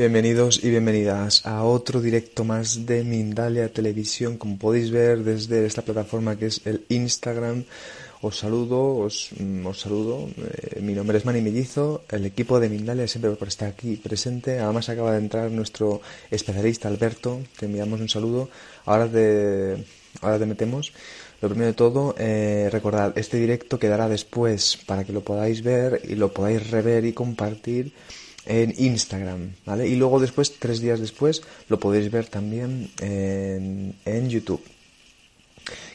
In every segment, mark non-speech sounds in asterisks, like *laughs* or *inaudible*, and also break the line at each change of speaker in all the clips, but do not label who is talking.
Bienvenidos y bienvenidas a otro directo más de Mindalia Televisión. Como podéis ver desde esta plataforma que es el Instagram, os saludo, os, mm, os saludo. Eh, mi nombre es Manny Mellizo, el equipo de Mindalia siempre por estar aquí presente. Además acaba de entrar nuestro especialista Alberto, te enviamos un saludo. Ahora te, ahora te metemos. Lo primero de todo, eh, recordad, este directo quedará después para que lo podáis ver y lo podáis rever y compartir en Instagram, ¿vale? Y luego después, tres días después, lo podéis ver también en, en YouTube.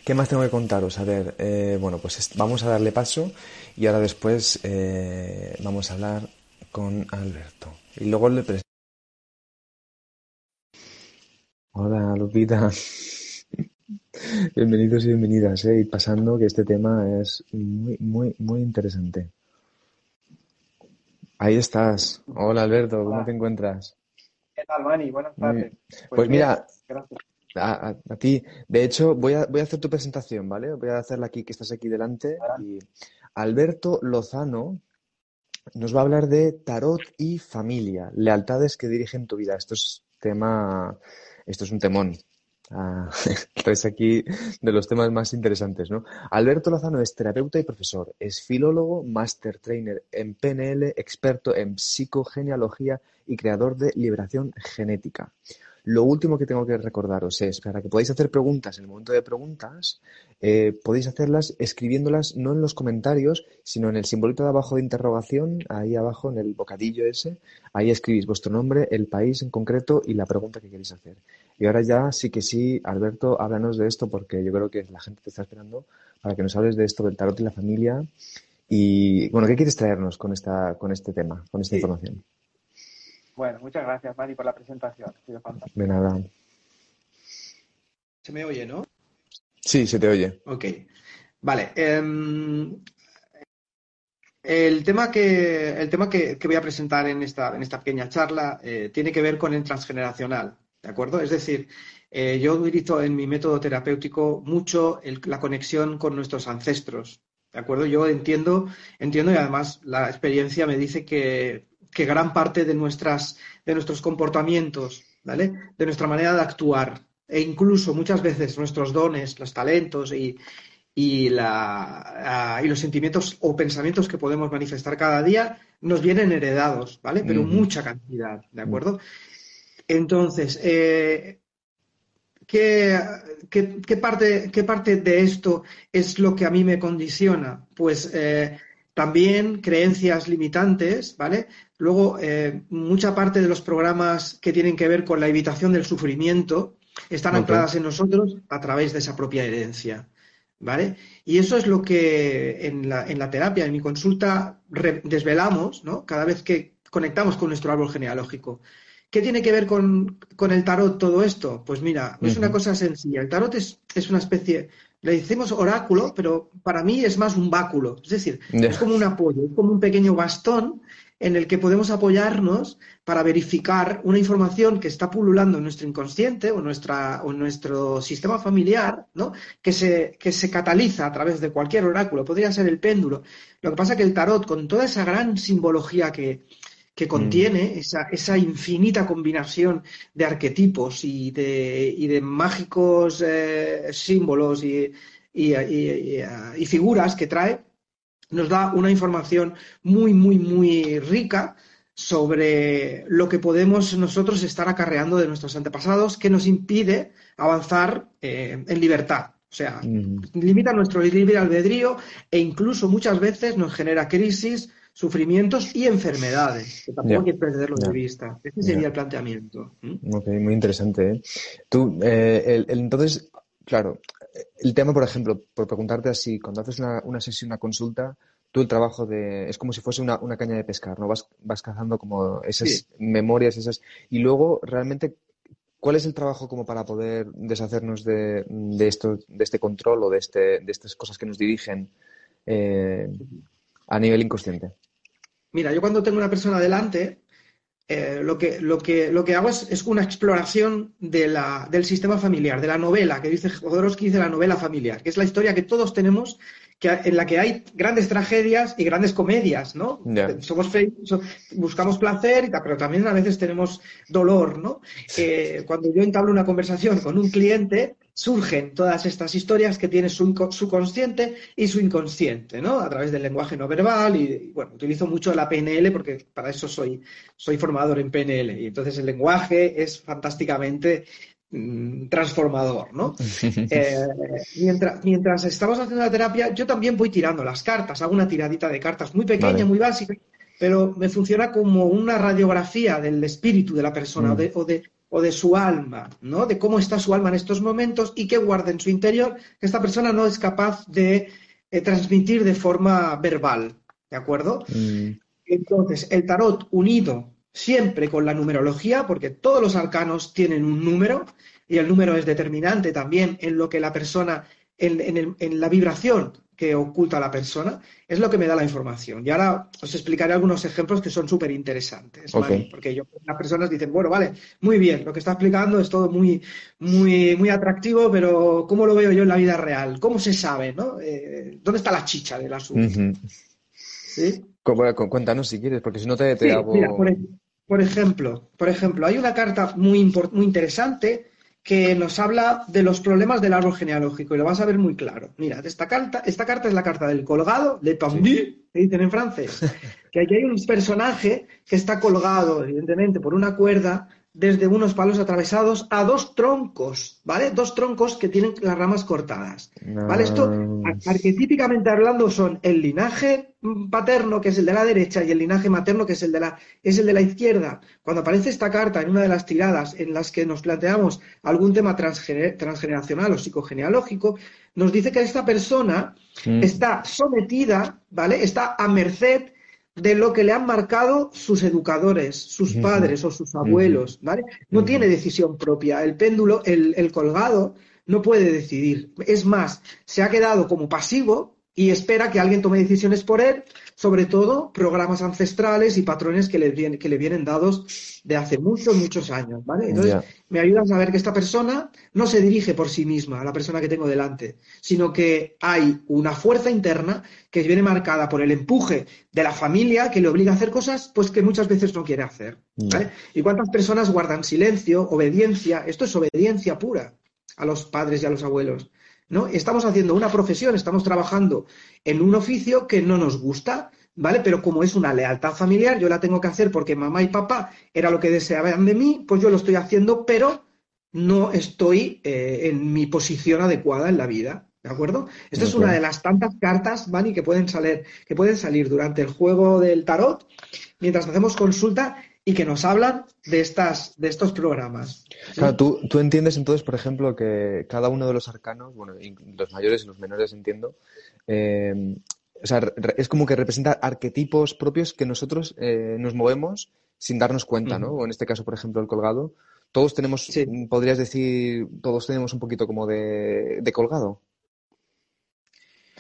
¿Qué más tengo que contaros? A ver, eh, bueno, pues vamos a darle paso y ahora después eh, vamos a hablar con Alberto. Y luego le presento. Hola, Lupita. *laughs* Bienvenidos y bienvenidas, ¿eh? Y pasando que este tema es muy, muy, muy interesante. Ahí estás. Hola Alberto, ¿cómo te encuentras?
¿Qué tal, Mani? Buenas tardes.
Pues, pues mira, a, a, ti. De hecho, voy a, voy a hacer tu presentación, ¿vale? Voy a hacerla aquí, que estás aquí delante. Y Alberto Lozano nos va a hablar de tarot y familia, lealtades que dirigen tu vida. Esto es tema, esto es un temón. Ah, *laughs* es aquí de los temas más interesantes, ¿no? Alberto Lozano es terapeuta y profesor, es filólogo, master trainer en PNL, experto en psicogenealogía y creador de liberación genética. Lo último que tengo que recordaros es, para que podáis hacer preguntas en el momento de preguntas, eh, podéis hacerlas escribiéndolas no en los comentarios, sino en el simbolito de abajo de interrogación, ahí abajo en el bocadillo ese, ahí escribís vuestro nombre, el país en concreto y la pregunta que queréis hacer. Y ahora ya sí que sí, Alberto, háblanos de esto porque yo creo que la gente te está esperando para que nos hables de esto del tarot y la familia. Y bueno, ¿qué quieres traernos con esta, con este tema, con esta información?
Bueno, muchas gracias, Mari, por la presentación.
De nada.
Se me oye, ¿no?
Sí, se te oye.
Ok. Vale. Um, el tema, que, el tema que, que, voy a presentar en esta, en esta pequeña charla eh, tiene que ver con el transgeneracional. ¿De acuerdo? Es decir, eh, yo utilizo en mi método terapéutico mucho el, la conexión con nuestros ancestros. ¿De acuerdo? Yo entiendo, entiendo y además la experiencia me dice que que gran parte de, nuestras, de nuestros comportamientos, ¿vale? De nuestra manera de actuar e incluso muchas veces nuestros dones, los talentos y, y, la, y los sentimientos o pensamientos que podemos manifestar cada día nos vienen heredados, ¿vale? Pero mucha cantidad, ¿de acuerdo? Entonces, eh, ¿qué, qué, parte, ¿qué parte de esto es lo que a mí me condiciona? Pues eh, también creencias limitantes, ¿vale? Luego, eh, mucha parte de los programas que tienen que ver con la evitación del sufrimiento están ancladas en nosotros a través de esa propia herencia, ¿vale? Y eso es lo que en la, en la terapia, en mi consulta, desvelamos, ¿no? Cada vez que conectamos con nuestro árbol genealógico. ¿Qué tiene que ver con, el tarot todo esto? Pues mira, es una cosa sencilla. El tarot es, es una especie le decimos oráculo, pero para mí es más un báculo, es decir, es como un apoyo, es como un pequeño bastón en el que podemos apoyarnos para verificar una información que está pululando en nuestro inconsciente o, nuestra, o en nuestro sistema familiar, ¿no? que, se, que se cataliza a través de cualquier oráculo, podría ser el péndulo. Lo que pasa es que el tarot, con toda esa gran simbología que, que contiene mm. esa, esa, infinita combinación de arquetipos y de, y de mágicos eh, símbolos y, y, y, figuras que trae, nos da una información muy, muy, muy rica sobre lo que podemos nosotros estar acarreando de nuestros antepasados que nos impide avanzar eh, en libertad. O sea, mm. limita nuestro libre albedrío e incluso muchas veces nos genera crisis sufrimientos y enfermedades, que tampoco hay que perderlo de vista. Ese sería el planteamiento.
Ok, muy interesante. ¿eh? Tú, eh, entonces, claro, el tema, por ejemplo, por preguntarte así, cuando haces una, una sesión, una consulta, tú el trabajo de... es como si fuese una, una caña de pescar, ¿no? Vas, vas cazando como esas memorias, esas... Y luego, realmente, ¿cuál es el trabajo como para poder deshacernos de, de, esto, de este control o de, este, de estas cosas que nos dirigen eh, a nivel inconsciente?
Mira, yo cuando tengo una persona delante, eh, lo, que, lo, que, lo que hago es, una exploración de la, del sistema familiar, de la novela, que dice Jodorowsky dice la novela familiar, que es la historia que todos tenemos, que, en la que hay grandes tragedias y grandes comedias, ¿no? Somos buscamos placer, pero también a veces tenemos dolor, ¿no? Eh, cuando yo entablo una conversación con un cliente, surgen todas estas historias que tiene su, consciente y su inconsciente, ¿no? A través del lenguaje no verbal y, bueno, utilizo mucho la PNL porque para eso soy, soy formador en PNL y entonces el lenguaje es fantásticamente mm, transformador, ¿no? *laughs* Eh, mientras, mientras estamos haciendo la terapia, yo también voy tirando las cartas, hago una tiradita de cartas muy pequeña, muy básica, pero me funciona como una radiografía del espíritu de la persona mm. o de o de su alma, ¿no? De cómo está su alma en estos momentos y qué guarda en su interior que esta persona no es capaz de eh, transmitir de forma verbal, ¿de acuerdo? Mm. Entonces, el tarot unido siempre con la numerología, porque todos los arcanos tienen un número y el número es determinante también en lo que la persona, en, en la vibración que oculta la persona, es lo que me da la información. Y ahora os explicaré algunos ejemplos que son súper interesantes, porque yo, las personas dicen, bueno, vale, muy bien, lo que está explicando es todo muy, muy, muy atractivo, pero ¿cómo lo veo yo en la vida real? ¿Cómo se sabe? ¿no? Eh, ¿Dónde está la chicha del asunto?
Cuéntanos si quieres, porque si no te, hago...
por, ejemplo, por ejemplo, hay una carta muy, muy interesante que nos habla de los problemas del árbol genealógico y lo vas a ver muy claro. Mira, esta carta, esta carta es la carta del colgado, de Tombi, que dicen en francés, que aquí hay un personaje que está colgado, evidentemente, por una cuerda desde unos palos atravesados a dos troncos, ¿vale? Dos troncos que tienen las ramas cortadas, ¿vale? Esto, arquetípicamente hablando, son el linaje paterno, que es el de la derecha, y el linaje materno, que es el de la, es el de la izquierda. Cuando aparece esta carta en una de las tiradas en las que nos planteamos algún tema transgeneracional o psicogenealógico, nos dice que esta persona mm. está sometida, ¿vale? Está a merced de lo que le han marcado sus educadores, sus padres o sus abuelos, ¿vale? No tiene decisión propia. El péndulo, el, el colgado, no puede decidir. Es más, se ha quedado como pasivo y espera que alguien tome decisiones por él sobre todo programas ancestrales y patrones que le, vienen, que le vienen dados de hace muchos, muchos años, ¿vale? Entonces, me ayuda a saber que esta persona no se dirige por sí misma, a la persona que tengo delante, sino que hay una fuerza interna que viene marcada por el empuje de la familia que le obliga a hacer cosas pues que muchas veces no quiere hacer, ¿vale? ¿Y cuántas personas guardan silencio, obediencia? Esto es obediencia pura a los padres y a los abuelos. ¿No? Estamos haciendo una profesión, estamos trabajando en un oficio que no nos gusta, ¿vale? Pero como es una lealtad familiar, yo la tengo que hacer porque mamá y papá era lo que deseaban de mí, pues yo lo estoy haciendo, pero no estoy eh, en mi posición adecuada en la vida. ¿De acuerdo? Esta es una de las tantas cartas, Manny, que pueden salir, que pueden salir durante el juego del tarot, mientras hacemos consulta y que nos hablan de, estas, de estos programas.
Claro, tú, tú, entiendes entonces, por ejemplo, que cada uno de los arcanos, bueno, los mayores y los menores entiendo, eh, o sea, es como que representa arquetipos propios que nosotros eh, nos movemos sin darnos cuenta, ¿no? O en este caso, por ejemplo, el colgado. Todos tenemos, podrías decir, todos tenemos un poquito como de colgado.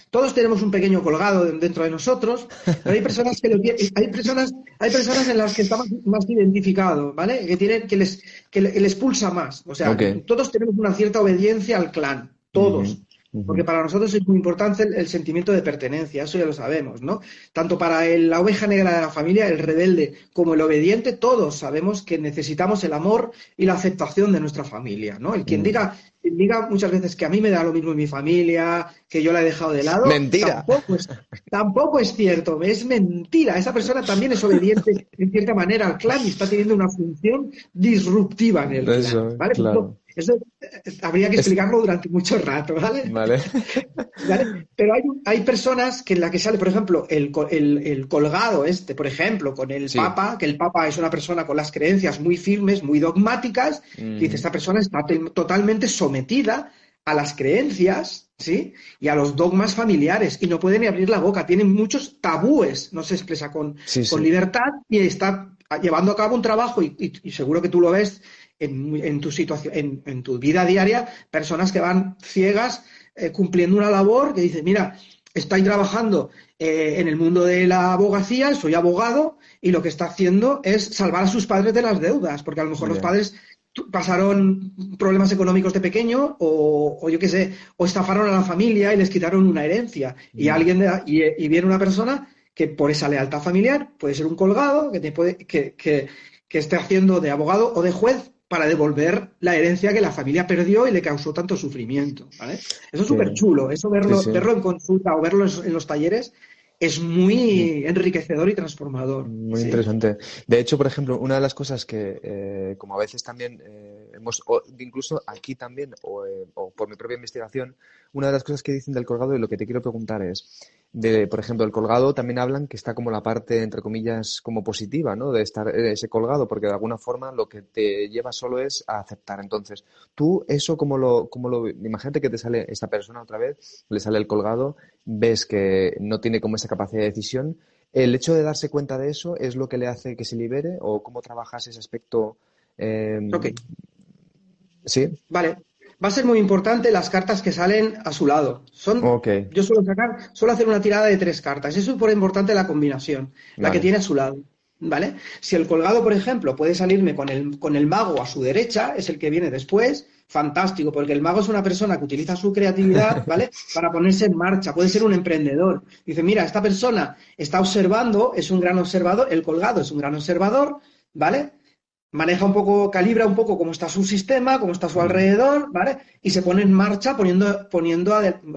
Todos tenemos un pequeño colgado dentro de nosotros, pero hay personas que hay personas, hay personas en las que estamos más identificados, ¿vale? Que tienen, que les, que les pulsa más. O sea, todos tenemos una cierta obediencia al clan, todos. Porque para nosotros es muy importante el, sentimiento de pertenencia, eso ya lo sabemos, ¿no? Tanto para la oveja negra de la familia, el rebelde, como el obediente, todos sabemos que necesitamos el amor y la aceptación de nuestra familia, ¿no? El quien diga, diga muchas veces que a mí me da lo mismo en mi familia, que yo la he dejado de lado.
Mentira.
Tampoco es, tampoco es cierto, es mentira. Esa persona también es obediente en cierta manera al clan y está teniendo una función disruptiva en el clan, ¿vale? Eso eh, habría que explicarlo durante mucho rato, ¿vale?
Vale. *laughs*
Pero hay, hay personas que en la que sale, por ejemplo, el, el, colgado este, por ejemplo, con el Papa, que el Papa es una persona con las creencias muy firmes, muy dogmáticas, mm. dice, esta persona está totalmente sometida a las creencias, ¿sí? Y a los dogmas familiares y no puede ni abrir la boca, tiene muchos tabúes, no se expresa con, con libertad y está llevando a cabo un trabajo y, seguro que tú lo ves en, tu situación, en, tu vida diaria, personas que van ciegas eh, cumpliendo una labor que dice, mira, estoy trabajando eh, en el mundo de la abogacía, soy abogado y lo que está haciendo es salvar a sus padres de las deudas, porque a lo mejor los padres pasaron problemas económicos de pequeño o, yo qué sé, o estafaron a la familia y les quitaron una herencia. Y alguien y, viene una persona que por esa lealtad familiar puede ser un colgado, que, te puede, que, que, esté haciendo de abogado o de juez para devolver la herencia que la familia perdió y le causó tanto sufrimiento. ¿vale? Eso es súper chulo, eso verlo, verlo en consulta o verlo en los talleres es muy enriquecedor y transformador.
Muy interesante. De hecho, por ejemplo, una de las cosas que, eh, como a veces también eh, hemos, incluso aquí también, o, eh, o, por mi propia investigación, una de las cosas que dicen del colgado y lo que te quiero preguntar es, de, por ejemplo, el colgado también hablan que está como la parte, entre comillas, como positiva, ¿no? De estar ese colgado, porque de alguna forma lo que te lleva solo es a aceptar. Entonces, tú eso como lo, como lo, imagínate que te sale esta persona otra vez, le sale el colgado, ves que no tiene como esa capacidad de decisión. ¿El hecho de darse cuenta de eso es lo que le hace que se libere o cómo trabajas ese aspecto?
Eh. Sí. Vale va a ser muy importante las cartas que salen a su lado. Son, Yo suelo sacar, suelo hacer una tirada de tres cartas. Es súper importante la combinación, la que tiene a su lado. ¿Vale? Si el colgado, por ejemplo, puede salirme con el, con el mago a su derecha, es el que viene después, fantástico, porque el mago es una persona que utiliza su creatividad, *laughs* ¿vale? Para ponerse en marcha, puede ser un emprendedor. Dice, mira, esta persona está observando, es un gran observador, el colgado es un gran observador, ¿vale? Maneja un poco, calibra un poco cómo está su sistema, cómo está su alrededor, ¿vale? Y se pone en marcha poniendo, poniendo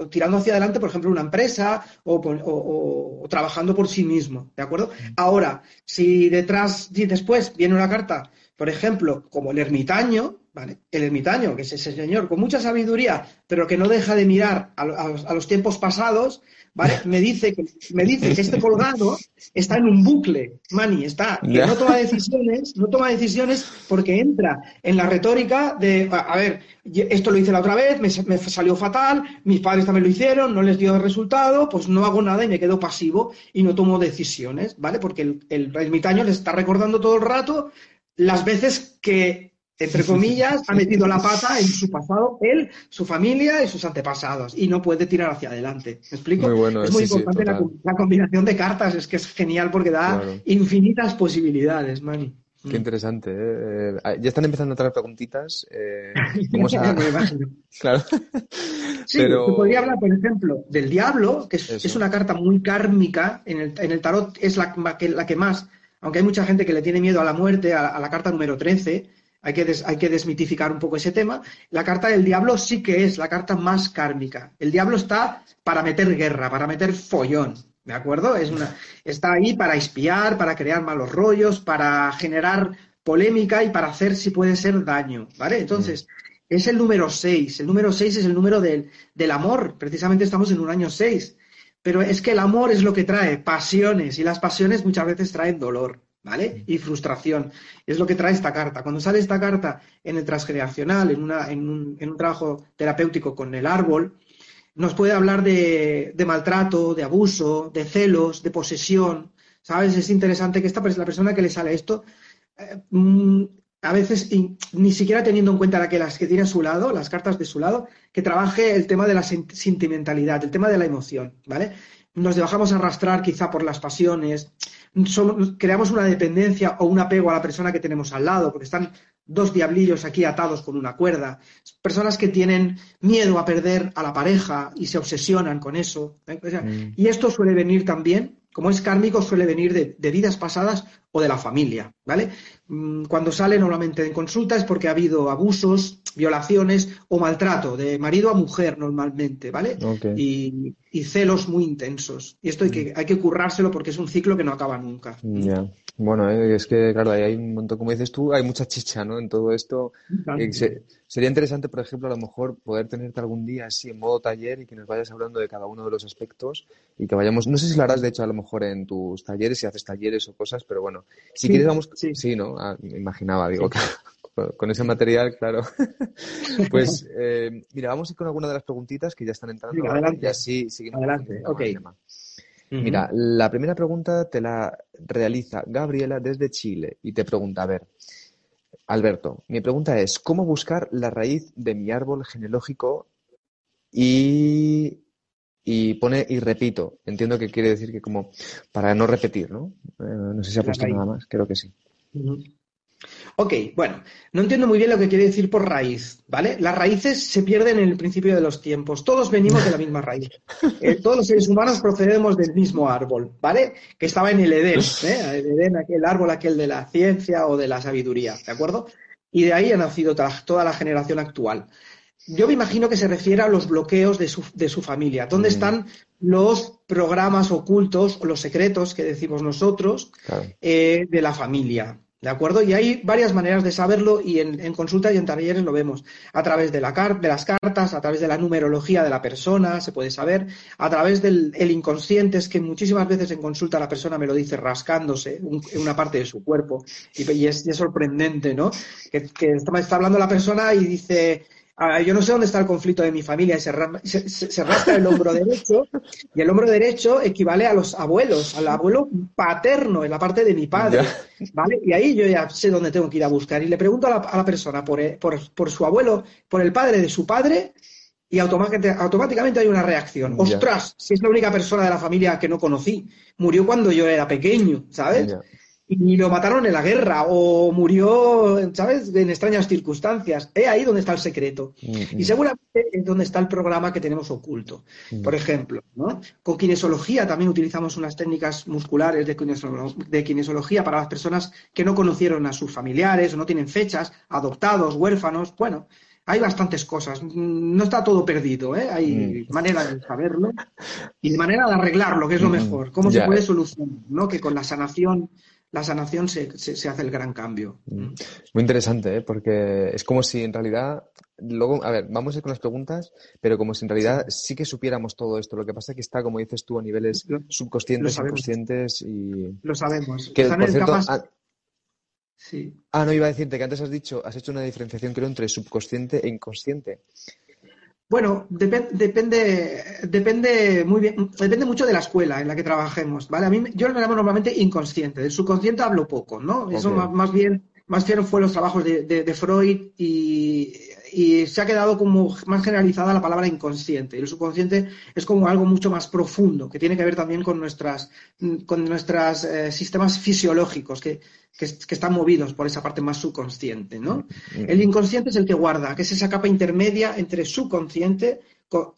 tirando hacia adelante, por ejemplo, una empresa o, trabajando por sí mismo, ¿de acuerdo? Ahora, si detrás, si después viene una carta, por ejemplo, como el ermitaño, ¿vale? El ermitaño, que es ese señor con mucha sabiduría, pero que no deja de mirar a los tiempos pasados, *laughs* me dice que, me dice que este colgado está en un bucle, Mani, está, que no toma decisiones, no toma decisiones porque entra en la retórica de, a, ver, esto lo hice la otra vez, me, salió fatal, mis padres también lo hicieron, no les dio resultado, pues no hago nada y me quedo pasivo y no tomo decisiones, ¿vale? Porque el, el ermitaño le está recordando todo el rato las veces que entre comillas, ha metido la pata en su pasado, él, su familia y sus antepasados, y no puede tirar hacia adelante. ¿Me explico?
Muy bueno,
es muy importante la, combinación de cartas, es que es genial porque da infinitas posibilidades, Mani.
Qué interesante. ¿eh? Eh, ya están empezando a traer preguntitas. Eh, *laughs* *laughs*
claro. sí, Pero... podría hablar, por ejemplo, del diablo, que es, una carta muy kármica. En el, en el tarot es la, la, que más, aunque hay mucha gente que le tiene miedo a la muerte, a, a la carta número 13, hay que, hay que desmitificar un poco ese tema. La carta del diablo sí que es la carta más kármica. El diablo está para meter guerra, para meter follón. ¿De acuerdo? Es una, está ahí para espiar, para crear malos rollos, para generar polémica y para hacer, si puede ser, daño. ¿Vale? Entonces, es el número 6. El número 6 es el número del, del amor. Precisamente estamos en un año 6. Pero es que el amor es lo que trae pasiones y las pasiones muchas veces traen dolor. ¿vale? Y frustración. Es lo que trae esta carta. Cuando sale esta carta en el transgeneracional, en, una, en, un, en un trabajo terapéutico con el árbol, nos puede hablar de, de, maltrato, de abuso, de celos, de posesión. ¿Sabes? Es interesante que esta la persona que le sale esto, eh, mm, a veces ni siquiera teniendo en cuenta la que las que tiene a su lado, las cartas de su lado, que trabaje el tema de la sentimentalidad, el tema de la emoción, ¿vale? Nos dejamos arrastrar quizá por las pasiones, creamos una dependencia o un apego a la persona que tenemos al lado, porque están dos diablillos aquí atados con una cuerda. Personas que tienen miedo a perder a la pareja y se obsesionan con eso. ¿eh? Mm. Y esto suele venir también, como es kármico, suele venir de, vidas pasadas o de la familia, ¿vale? Mm, cuando sale normalmente en consulta es porque ha habido abusos, violaciones o maltrato de marido a mujer normalmente, ¿vale? Y, celos muy intensos. Y esto hay que, hay que currárselo porque es un ciclo que no acaba nunca.
Ya. Bueno, eh, es que, claro, hay un montón, como dices tú, hay mucha chicha, ¿no? En todo esto. sería interesante, por ejemplo, a lo mejor poder tenerte algún día así en modo taller y que nos vayas hablando de cada uno de los aspectos y que vayamos, no sé si lo harás de hecho a lo mejor en tus talleres, si haces talleres o cosas, pero bueno, si quieres vamos, sí, ¿no? Ah, me imaginaba, digo, *laughs* con ese material, claro. *laughs* pues eh, mira, vamos a ir con alguna de las preguntitas que ya están entrando.
adelante.
Y así seguimos.
Adelante, ok.
Mira, la primera pregunta te la realiza Gabriela desde Chile y te pregunta, a ver, Alberto, mi pregunta es, ¿cómo buscar la raíz de mi árbol genealógico y, y pone, y repito, entiendo que quiere decir que como para no repetir, ¿no? Eh, no sé si ha puesto nada más, creo que sí.
Ok, bueno, no entiendo muy bien lo que quiere decir por raíz, ¿vale? Las raíces se pierden en el principio de los tiempos. Todos venimos de la misma raíz. *laughs* Eh, todos los seres humanos procedemos del mismo árbol, ¿vale? Que estaba en el Edén, ¿eh? El Edén, aquel árbol, aquel de la ciencia o de la sabiduría, ¿de acuerdo? Y de ahí ha nacido toda la generación actual. Yo me imagino que se refiere a los bloqueos de su, de su familia. ¿Dónde mm. están los programas ocultos o los secretos que decimos nosotros eh, de la familia? ¿De acuerdo? Y hay varias maneras de saberlo y en, consulta y en talleres lo vemos. A través de, la de, las cartas, a través de la numerología de la persona, se puede saber, a través del inconsciente, es que muchísimas veces en consulta la persona me lo dice rascándose en una parte de su cuerpo y, es, sorprendente, ¿no? Que, que está hablando la persona y dice, Ah, yo no sé dónde está el conflicto de mi familia y se, rasca el hombro derecho y el hombro derecho equivale a los abuelos, al abuelo paterno en la parte de mi padre, ¿vale? Y ahí yo ya sé dónde tengo que ir a buscar y le pregunto a la, persona eh, por, su abuelo, por el padre de su padre y automáticamente hay una reacción. ¡Ostras! Si es la única persona de la familia que no conocí, murió cuando yo era pequeño, ¿sabes? Y lo mataron en la guerra o murió, ¿sabes?, en extrañas circunstancias. Es ahí donde está el secreto. Y seguramente es donde está el programa que tenemos oculto. Por ejemplo, ¿no? con kinesiología también utilizamos unas técnicas musculares de, de kinesiología para las personas que no conocieron a sus familiares o no tienen fechas, adoptados, huérfanos. Bueno, hay bastantes cosas. No está todo perdido, ¿eh? Hay manera de saberlo y manera de arreglarlo, que es lo mejor. ¿Cómo se puede solucionar? ¿no? Que con la sanación la sanación se, se, hace el gran cambio. Mm.
Muy interesante, ¿eh? porque es como si en realidad, luego, a ver, vamos a ir con las preguntas, pero como si en realidad sí, que supiéramos todo esto. Lo que pasa es que está, como dices tú, a niveles subconscientes, subconscientes y...
Lo sabemos.
Que, por cierto, ah, sí. ah, no, iba a decirte que antes has dicho, has hecho una diferenciación creo entre subconsciente e inconsciente.
Bueno, depende, depende muy bien, depende mucho de la escuela en la que trabajemos, ¿vale? A mí, yo lo llamo normalmente inconsciente. Del subconsciente hablo poco, ¿no? Eso más, bien, más bien fue los trabajos de Freud y, y se ha quedado como más generalizada la palabra inconsciente. Y el subconsciente es como algo mucho más profundo, que tiene que ver también con nuestras, con nuestros eh, sistemas fisiológicos que, están movidos por esa parte más subconsciente. ¿no? Mm, mm. El inconsciente es el que guarda, que es esa capa intermedia entre subconsciente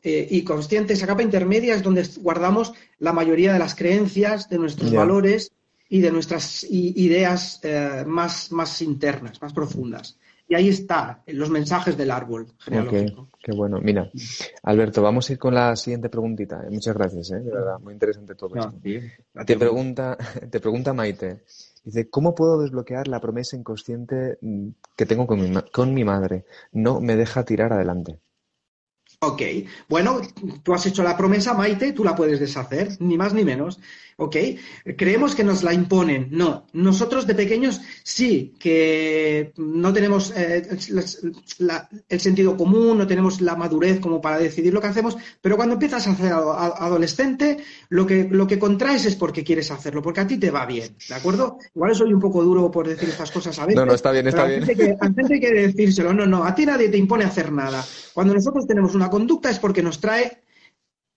eh, y consciente. Esa capa intermedia es donde guardamos la mayoría de las creencias, de nuestros valores y de nuestras ideas eh, más, más internas, más profundas. Y ahí está, los mensajes del árbol genealógico.
qué bueno. Mira, Alberto, vamos a ir con la siguiente preguntita. Muchas gracias, ¿eh? de verdad, muy interesante todo esto. te, pregunta, *laughs* te pregunta Maite. Dice, ¿cómo puedo desbloquear la promesa inconsciente mm, que tengo con mi, con mi madre? No me deja tirar adelante.
Ok, bueno, tú has hecho la promesa, Maite, tú la puedes deshacer, ni más ni menos. ¿Ok? Creemos que nos la imponen. No, nosotros de pequeños sí que no tenemos eh, el sentido común, no tenemos la madurez como para decidir lo que hacemos, pero cuando empiezas a ser adolescente, lo que, lo que contraes es porque quieres hacerlo, porque a ti te va bien, ¿de acuerdo? Igual soy un poco duro por decir estas cosas a veces.
No, no, está bien, está bien.
Antes hay que decírselo, no, no, a ti nadie te impone hacer nada. Cuando nosotros tenemos una conducta es porque nos trae,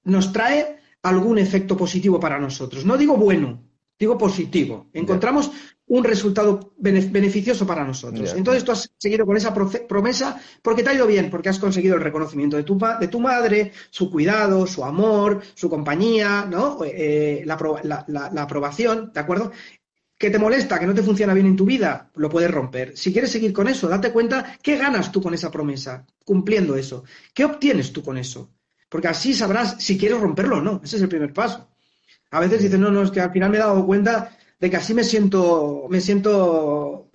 nos trae algún efecto positivo para nosotros. No digo bueno, digo positivo. Encontramos un resultado beneficioso para nosotros. Entonces tú has seguido con esa promesa porque te ha ido bien, porque has conseguido el reconocimiento de tu, de tu madre, su cuidado, su amor, su compañía, ¿no? Eh, la, aprobación, ¿de acuerdo? que te molesta, que no te funciona bien en tu vida, lo puedes romper. Si quieres seguir con eso, date cuenta qué ganas tú con esa promesa, cumpliendo eso. ¿Qué obtienes tú con eso? Porque así sabrás si quieres romperlo o no. Ese es el primer paso. A veces dices, no, no, es que al final me he dado cuenta de que así me siento, me siento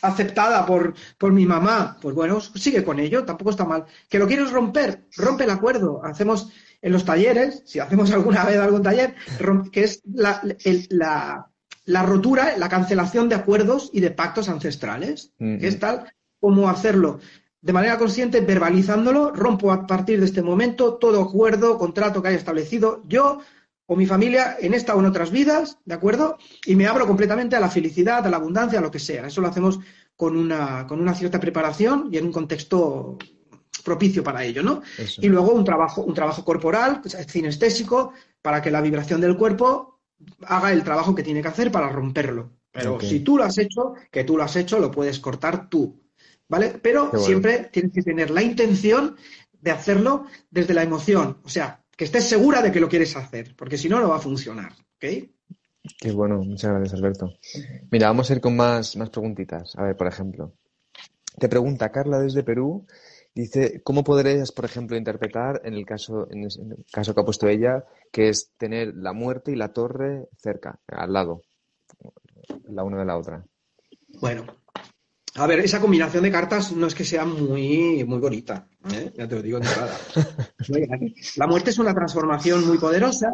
aceptada por, por mi mamá. Pues bueno, sigue con ello, tampoco está mal. ¿Que lo quieres romper? Rompe el acuerdo. Hacemos en los talleres, si hacemos alguna vez algún taller, que es la, la, rotura, la cancelación de acuerdos y de pactos ancestrales, que es tal como hacerlo de manera consciente, verbalizándolo, rompo a partir de este momento todo acuerdo, contrato que haya establecido yo o mi familia en esta o en otras vidas, ¿de acuerdo? Y me abro completamente a la felicidad, a la abundancia, a lo que sea. Eso lo hacemos con una, con una cierta preparación y en un contexto propicio para ello, ¿no? Y luego un trabajo, un trabajo corporal, cinestésico, para que la vibración del cuerpo haga el trabajo que tiene que hacer para romperlo. Pero si tú lo has hecho, que tú lo has hecho, lo puedes cortar tú, ¿vale? Pero siempre tienes que tener la intención de hacerlo desde la emoción, o sea, que estés segura de que lo quieres hacer, porque si no, no va a funcionar, ¿ok?
Qué bueno, muchas gracias, Alberto. Mira, vamos a ir con más, más preguntitas. A ver, por ejemplo, te pregunta Carla desde Perú Dice, ¿cómo podrías, por ejemplo, interpretar en el caso, en el caso que ha puesto ella, que es tener la muerte y la torre cerca, al lado, la una de la otra?
Bueno, a ver, esa combinación de cartas no es que sea muy, muy bonita, ¿eh? ya te lo digo de entrada. *laughs* La muerte es una transformación muy poderosa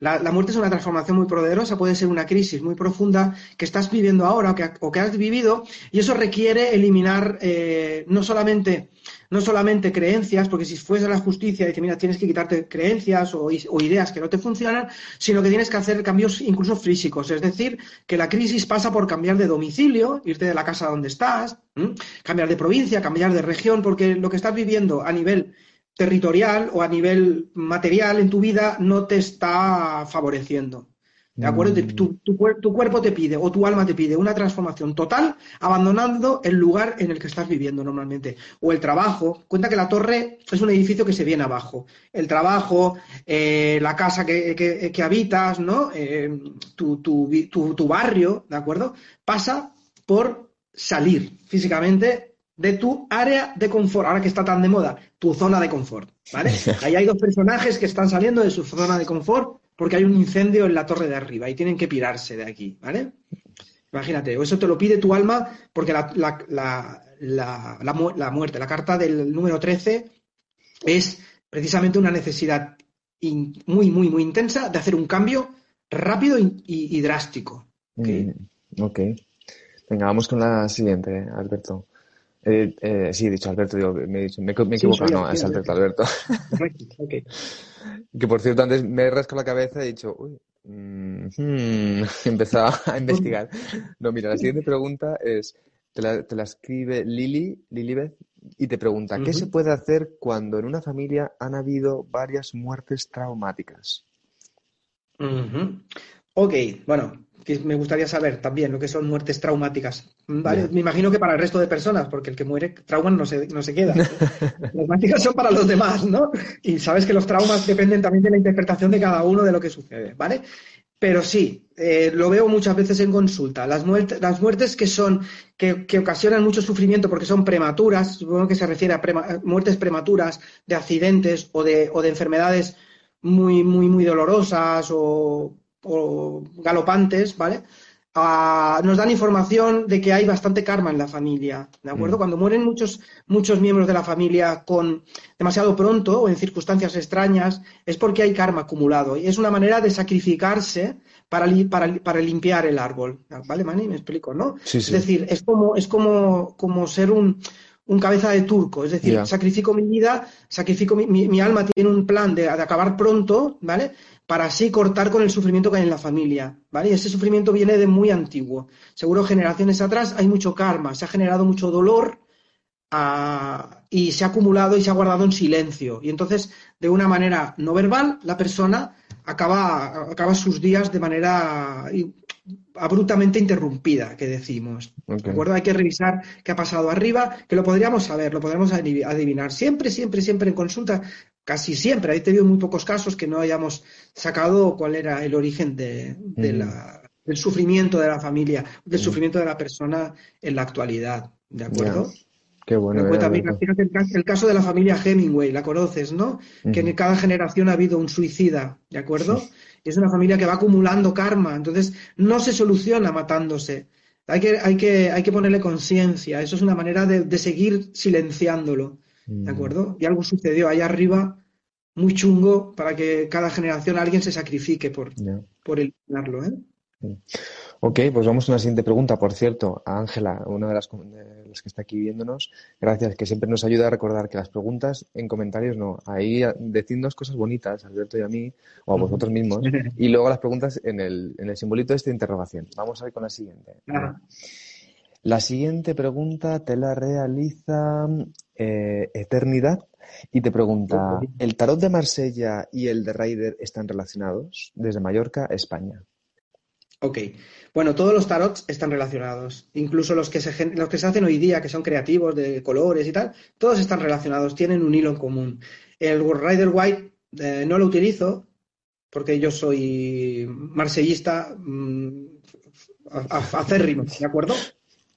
la, muerte es una transformación muy poderosa, puede ser una crisis muy profunda que estás viviendo ahora o que, has vivido, y eso requiere eliminar eh, no, solamente, no solamente creencias, porque si fuese la justicia dice, mira, tienes que quitarte creencias o, ideas que no te funcionan, sino que tienes que hacer cambios incluso físicos. Es decir, que la crisis pasa por cambiar de domicilio, irte de la casa donde estás, cambiar de provincia, cambiar de región, porque lo que estás viviendo a nivel territorial o a nivel material en tu vida no te está favoreciendo. ¿De acuerdo? Mm. Tu, tu, cuerpo te pide o tu alma te pide una transformación total abandonando el lugar en el que estás viviendo normalmente. O el trabajo. Cuenta que la torre es un edificio que se viene abajo. El trabajo, eh, la casa que, habitas, ¿no? Eh, tu, tu barrio, ¿de acuerdo? Pasa por salir físicamente de tu área de confort, ahora que está tan de moda, tu zona de confort, ¿vale? *laughs* Ahí hay dos personajes que están saliendo de su zona de confort porque hay un incendio en la torre de arriba y tienen que pirarse de aquí, ¿vale? Imagínate, o eso te lo pide tu alma porque la, muerte, la carta del número 13 es precisamente una necesidad muy, muy, muy intensa de hacer un cambio rápido y, drástico.
¿okay? Mm, ok. Venga, vamos con la siguiente, Alberto. Eh, eh, sí, he dicho Alberto, digo, me, me, me he equivocado, no, es Alberto, Alberto. *laughs* que por cierto, antes me he rascado la cabeza y he dicho, uy, mm, hmm", *laughs* he empezado a investigar. No, mira, la siguiente pregunta es, te la, te la escribe Lili, Lilibeth, y te pregunta, ¿qué se puede hacer cuando en una familia han habido varias muertes traumáticas?
Ok, bueno, me gustaría saber también lo que son muertes traumáticas. ¿vale? Me imagino que para el resto de personas, porque el que muere trauma no se, no se queda. *laughs* traumáticas son para los demás, ¿no? Y sabes que los traumas dependen también de la interpretación de cada uno de lo que sucede, ¿vale? Pero sí, eh, lo veo muchas veces en consulta. Las, muertes, las muertes que son, que, ocasionan mucho sufrimiento porque son prematuras, supongo que se refiere a muertes prematuras de accidentes o de, o de enfermedades muy, muy, muy dolorosas o o galopantes, ¿vale? Ah, nos dan información de que hay bastante karma en la familia, ¿de acuerdo? Mm. Cuando mueren muchos, muchos miembros de la familia con demasiado pronto o en circunstancias extrañas, es porque hay karma acumulado y es una manera de sacrificarse para, para, limpiar el árbol, ¿vale, Mani? Me explico, ¿no? Es decir, es como, es como, como ser un, cabeza de turco, es decir, sacrifico mi vida, sacrifico mi, mi, alma tiene un plan de, de, acabar pronto, ¿vale? Para así cortar con el sufrimiento que hay en la familia, ¿vale? Y ese sufrimiento viene de muy antiguo. Seguro generaciones atrás hay mucho karma, se ha generado mucho dolor ah, y se ha acumulado y se ha guardado en silencio. Y entonces, de una manera no verbal, la persona acaba, acaba sus días de manera abruptamente interrumpida, que decimos. ¿De acuerdo? Hay que revisar qué ha pasado arriba, que lo podríamos saber, lo podríamos adivinar. Siempre, siempre, siempre en consulta casi siempre. Ahí te tenido muy pocos casos que no hayamos sacado cuál era el origen de, mm. del sufrimiento de la familia, del sufrimiento de la persona en la actualidad. ¿De acuerdo?
Qué bueno.
el, caso de la familia Hemingway, la conoces, ¿no? Que en cada generación ha habido un suicida, ¿de acuerdo? Es una familia que va acumulando karma, entonces no se soluciona matándose. Hay que, hay que, hay que ponerle conciencia. Eso es una manera de, seguir silenciándolo, ¿de acuerdo? Y algo sucedió allá arriba muy chungo para que cada generación alguien se sacrifique por, por eliminarlo, ¿eh?
Ok, pues vamos a una siguiente pregunta. Por cierto, a Ángela, una de las, que está aquí viéndonos, gracias, que siempre nos ayuda a recordar que las preguntas en comentarios no. Ahí decidnos cosas bonitas, Alberto y a mí, o a vosotros mismos, *laughs* y luego las preguntas en el, en el simbolito de esta interrogación. Vamos a ver con la siguiente. La siguiente pregunta te la realiza eh, Eternidad y te pregunta, ¿el tarot de Marsella y el de Ryder están relacionados? Desde Mallorca, España.
Ok. Bueno, todos los tarots están relacionados. Incluso los que, se, los que se hacen hoy día, que son creativos, de colores y tal, todos están relacionados, tienen un hilo en común. El Rider White eh, no lo utilizo porque yo soy marsellista mm, acérrimo, ¿de acuerdo?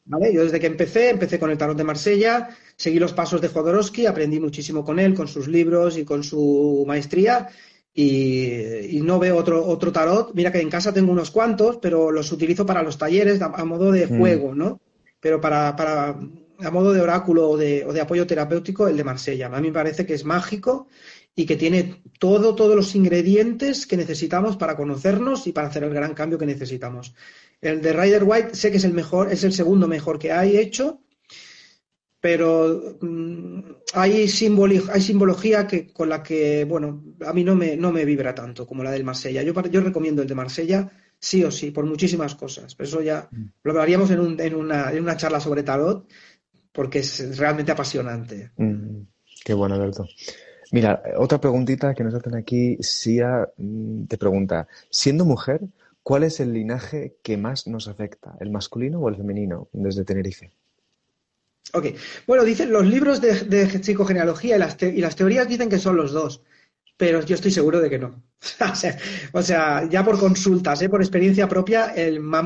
¿Vale? Yo desde que empecé, empecé con el tarot de Marsella, seguí los pasos de Jodorowsky, aprendí muchísimo con él, con sus libros y con su maestría y, no veo otro, otro tarot. Mira que en casa tengo unos cuantos, pero los utilizo para los talleres a, modo de mm. juego, ¿no? Pero para, para, a modo de oráculo o de, o de, apoyo terapéutico, el de Marsella. A mí me parece que es mágico y que tiene todo, todos los ingredientes que necesitamos para conocernos y para hacer el gran cambio que necesitamos. El de Rider White sé que es el mejor, es el segundo mejor que hay hecho pero mm, hay, hay simbología que, con la que, bueno, a mí no me, no me vibra tanto como la del Marsella. Yo, yo recomiendo el de Marsella sí o sí, por muchísimas cosas. Pero eso ya mm. lo hablaríamos en, un, en, una, en una charla sobre tarot, porque es realmente apasionante.
Mm, qué bueno, Alberto. Mira, otra preguntita que nos hacen aquí, Sia te pregunta, siendo mujer, ¿cuál es el linaje que más nos afecta, el masculino o el femenino, desde Tenerife?
Ok, bueno, dicen los libros de, psicogenealogía y las, y las teorías dicen que son los dos, pero yo estoy seguro de que no. *laughs* o, sea, ya por consultas, ¿eh? por experiencia propia,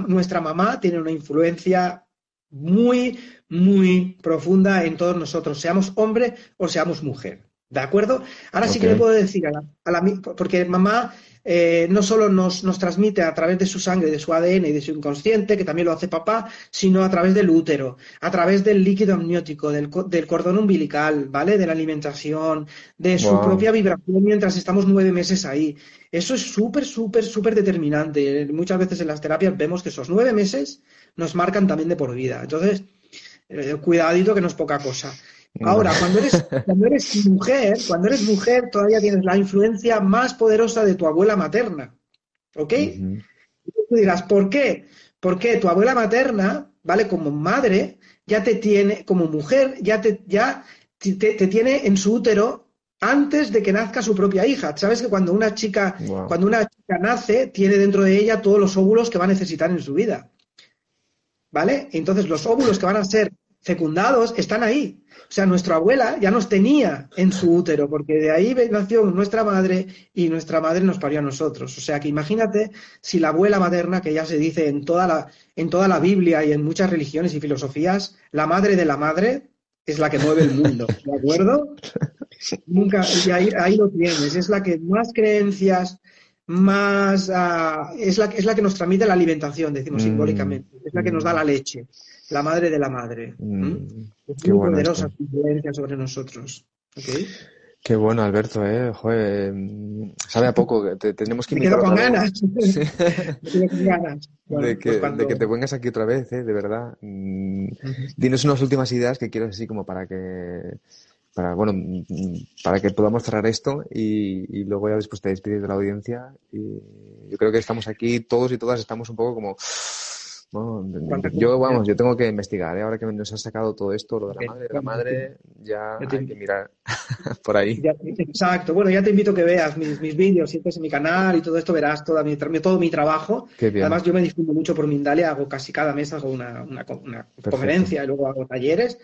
nuestra mamá tiene una influencia muy, muy profunda en todos nosotros, seamos hombre o seamos mujer. ¿De acuerdo? Ahora sí que le puedo decir a la, a la, porque mamá eh, no solo nos, transmite a través de su sangre, de su ADN y de su inconsciente, que también lo hace papá, sino a través del útero, a través del líquido amniótico, del, cordón umbilical, ¿vale? De la alimentación, de su propia vibración mientras estamos nueve meses ahí. Eso es súper, súper, súper determinante. Muchas veces en las terapias vemos que esos nueve meses nos marcan también de por vida. Entonces, eh, cuidadito que no es poca cosa. Ahora, cuando eres, cuando eres *laughs* mujer, cuando eres mujer, todavía tienes la influencia más poderosa de tu abuela materna. ¿Ok? Y tú dirás, ¿por qué? Porque tu abuela materna, ¿vale? Como madre, ya te tiene, como mujer, ya te, ya te, tiene en su útero antes de que nazca su propia hija. Sabes que cuando una chica, cuando una chica nace, tiene dentro de ella todos los óvulos que va a necesitar en su vida. ¿Vale? Entonces los óvulos que van a ser fecundados están ahí. O sea, nuestra abuela ya nos tenía en su útero, porque de ahí nació nuestra madre y nuestra madre nos parió a nosotros. O sea, que imagínate si la abuela materna, que ya se dice en toda la, en toda la Biblia y en muchas religiones y filosofías, la madre de la madre es la que mueve el mundo, ¿de *laughs* acuerdo? Nunca, y ahí, ahí lo tienes, es la que más creencias, más uh, es, la, es la que nos transmite la alimentación, decimos mm, simbólicamente, es la que nos da la leche la madre de la madre. Mm, es muy poderosa su influencia sobre nosotros.
Qué bueno, Alberto, ¿eh? Joder, mm, sabe a poco. Te, tenemos que
Me *laughs* quedo con ganas.
Me con ganas. de, que, pues de, que, te vengas aquí otra vez, ¿eh? De verdad. Mm, tienes unas últimas ideas que quiero así como para que para bueno para que podamos cerrar esto y, y, luego ya después te despides de la audiencia y yo creo que estamos aquí todos y todas estamos un poco como yo, vamos, yo tengo que investigar. ¿eh? Ahora que nos has sacado todo esto, lo de la madre, la madre, ya hay que mirar *laughs* por ahí.
exacto. Bueno, ya te invito a que veas mis, mis vídeos, si en mi canal y todo esto, verás toda mi, todo mi trabajo. Además, yo me difundo mucho por Mindalia, hago casi cada mes hago una, una, conferencia y luego hago talleres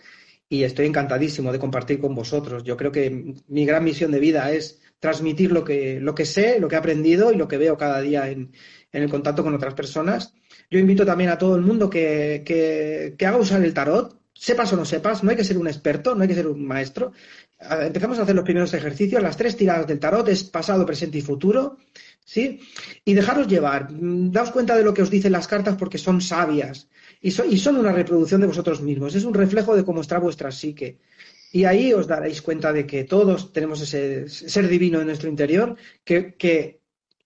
y estoy encantadísimo de compartir con vosotros. Yo creo que mi gran misión de vida es transmitir lo que, lo que sé, lo que he aprendido y lo que veo cada día en, en el contacto con otras personas. Yo invito también a todo el mundo que, que, que haga usar el tarot, sepas o no sepas, no hay que ser un experto, no hay que ser un maestro. Empezamos a hacer los primeros ejercicios, las tres tiradas del tarot es pasado, presente y futuro, ¿sí? Y dejaros llevar, daos cuenta de lo que os dicen las cartas porque son sabias y son una reproducción de vosotros mismos, es un reflejo de cómo está vuestra psique. Y ahí os daréis cuenta de que todos tenemos ese ser divino en nuestro interior que, que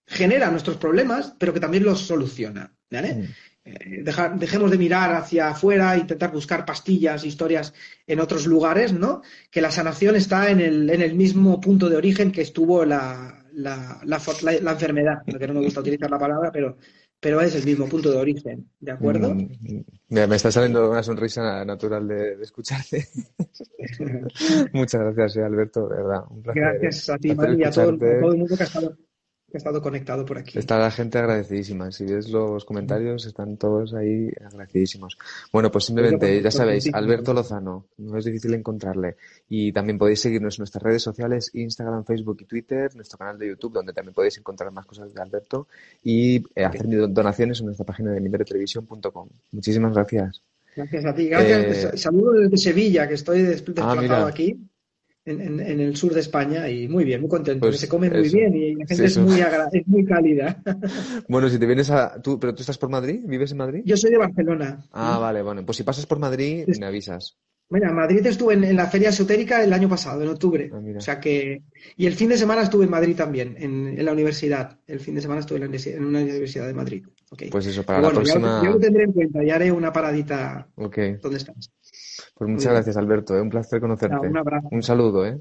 genera nuestros problemas, pero que también los soluciona. ¿vale? Mm. Eh, dejemos de mirar hacia afuera intentar buscar pastillas, historias en otros lugares, ¿no? Que la sanación está en el, en el mismo punto de origen que estuvo la, la, la, enfermedad, porque no me gusta utilizar la palabra, pero, pero es el mismo punto de origen, ¿de acuerdo?
Mm, me está saliendo una sonrisa natural de, escucharte. *laughs* Muchas gracias, eh, Alberto, de verdad.
gracias a ti, María, y a todo, todo, el mundo que ha estado he estado conectado por aquí.
Está la gente agradecidísima. Si ves los comentarios, están todos ahí agradecidísimos. Bueno, pues simplemente, ya sabéis, Alberto Lozano, no es difícil encontrarle. Y también podéis seguirnos en nuestras redes sociales, Instagram, Facebook y Twitter, nuestro canal de YouTube, donde también podéis encontrar más cosas de Alberto y eh, hacer donaciones en nuestra página de libertelevisión.com. Muchísimas gracias.
Gracias a ti. Gracias. Eh, Saludos desde Sevilla, que estoy ah, desplazado aquí en, en, el sur de España y muy bien, muy contento. Pues se come muy bien y la gente es, muy es muy cálida. *laughs*
Bueno, si te vienes a... ¿Tú, ¿Pero tú estás por Madrid? ¿Vives en Madrid?
Yo soy de Barcelona.
Ah, vale, bueno. Pues si pasas por Madrid, me avisas.
Mira, Madrid estuve en, la feria esotérica el año pasado, en octubre. Ah, o sea que. Y el fin de semana estuve en Madrid también, en, la universidad. El fin de semana estuve en, una universidad de Madrid.
Pues eso, para la próxima.
Yo, lo tendré en cuenta y haré una paradita.
Okay.
¿Dónde estás?
Pues muchas gracias, Alberto. ¿eh? un placer conocerte.
un abrazo.
Un saludo, ¿eh?